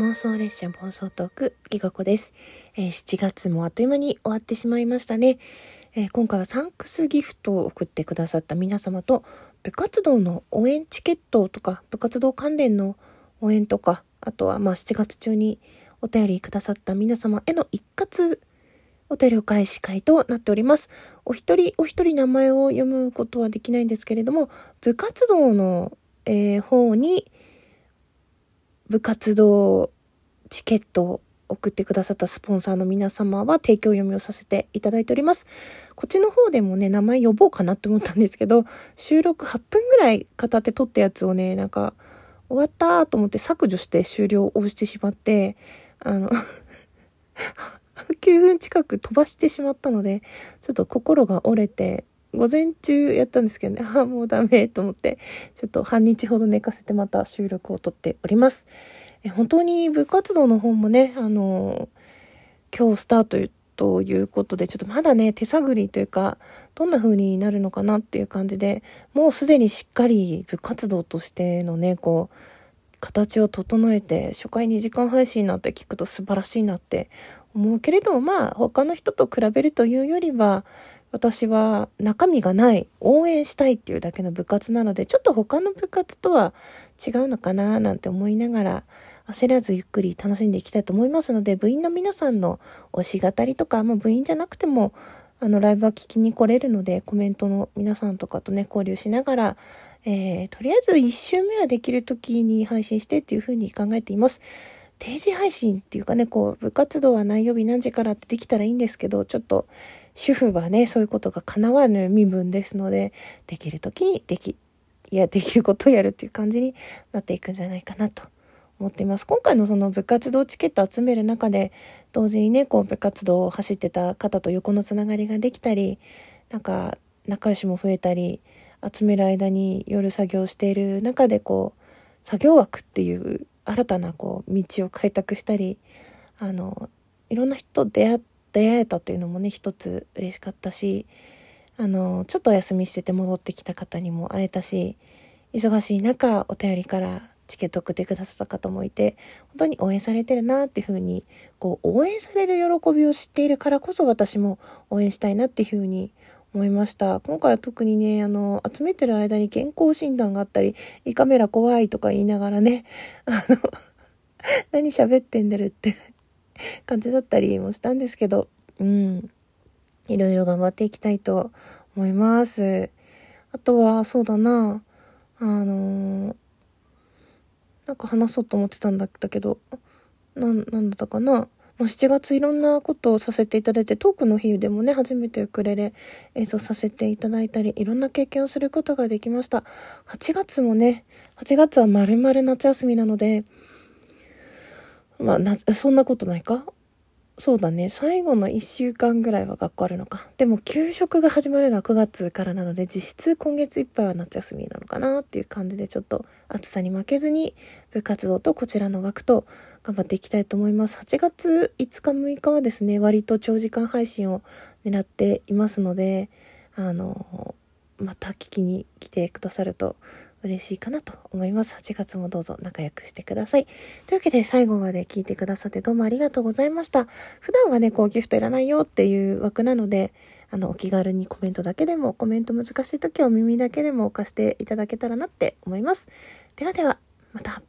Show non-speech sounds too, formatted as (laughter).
妄想列車暴走トーク、ギガ子です、えー、7月もあっという間に終わってしまいましたね。えー、今回はサンクスギフトを送ってくださった皆様と、部活動の応援チケットとか、部活動関連の応援とか、あとはまあ7月中にお便りくださった皆様への一括お便りを返し会となっております。お一人お一人名前を読むことはできないんですけれども、部活動の、えー、方に部活動チケットを送ってくださったスポンサーの皆様は提供読みをさせていただいております。こっちの方でもね、名前呼ぼうかなって思ったんですけど、収録8分ぐらい片手撮ったやつをね、なんか、終わったと思って削除して終了を押してしまって、あの9分近く飛ばしてしまったので、ちょっと心が折れて、午前中やったんですけどね、ああ、もうダメと思って、ちょっと半日ほど寝かせてまた収録を撮っております。本当に部活動の方もね、あの今日スタートということで、ちょっとまだね、手探りというか、どんな風になるのかなっていう感じで、もうすでにしっかり部活動としてのね、こう、形を整えて初回2時間配信なんて聞くと素晴らしいなって思うけれどもまあ他の人と比べるというよりは私は中身がない応援したいっていうだけの部活なのでちょっと他の部活とは違うのかななんて思いながら焦らずゆっくり楽しんでいきたいと思いますので部員の皆さんの推し語りとか、まあ、部員じゃなくてもあのライブは聞きに来れるのでコメントの皆さんとかとね交流しながらえー、とりあえず1週目はできる時に配信してっていう風に考えています。定時配信っていうかね、こう、部活動は何曜日何時からってできたらいいんですけど、ちょっと、主婦はね、そういうことが叶わぬ身分ですので、できる時にでき、いや、できることをやるっていう感じになっていくんじゃないかなと思っています。今回のその部活動チケット集める中で、同時にね、こう、部活動を走ってた方と横のつながりができたり、なんか、仲良しも増えたり、集める間に夜作業している中でこう作業枠っていう新たなこう道を開拓したりあのいろんな人と出会って出会えたっていうのもね一つ嬉しかったしあのちょっとお休みしてて戻ってきた方にも会えたし忙しい中お便りからチケット送ってくださった方もいて本当に応援されてるなっていうふうにこう応援される喜びを知っているからこそ私も応援したいなっていうふうに思いました。今回は特にね、あの、集めてる間に健康診断があったり、胃カメラ怖いとか言いながらね、あの、(laughs) 何喋ってんだるって (laughs) 感じだったりもしたんですけど、うん。いろいろ頑張っていきたいと思います。あとは、そうだな、あのなんか話そうと思ってたんだけど、な、なんだったかな。もう7月いろんなことをさせていただいて、トークの日でもね、初めてウクレレ演奏させていただいたり、いろんな経験をすることができました。8月もね、8月は丸々夏休みなので、まあ、な、そんなことないか？そうだね。最後の1週間ぐらいは学校あるのか。でも、給食が始まるのは9月からなので、実質今月いっぱいは夏休みなのかなっていう感じで、ちょっと暑さに負けずに、部活動とこちらの枠と頑張っていきたいと思います。8月5日6日はですね、割と長時間配信を狙っていますので、あの、また聞きに来てくださると嬉しいかなと思います。8月もどうぞ仲良くしてください。というわけで最後まで聞いてくださってどうもありがとうございました。普段はね、こうギフトいらないよっていう枠なので、あの、お気軽にコメントだけでも、コメント難しい時はお耳だけでも貸していただけたらなって思います。ではでは、また。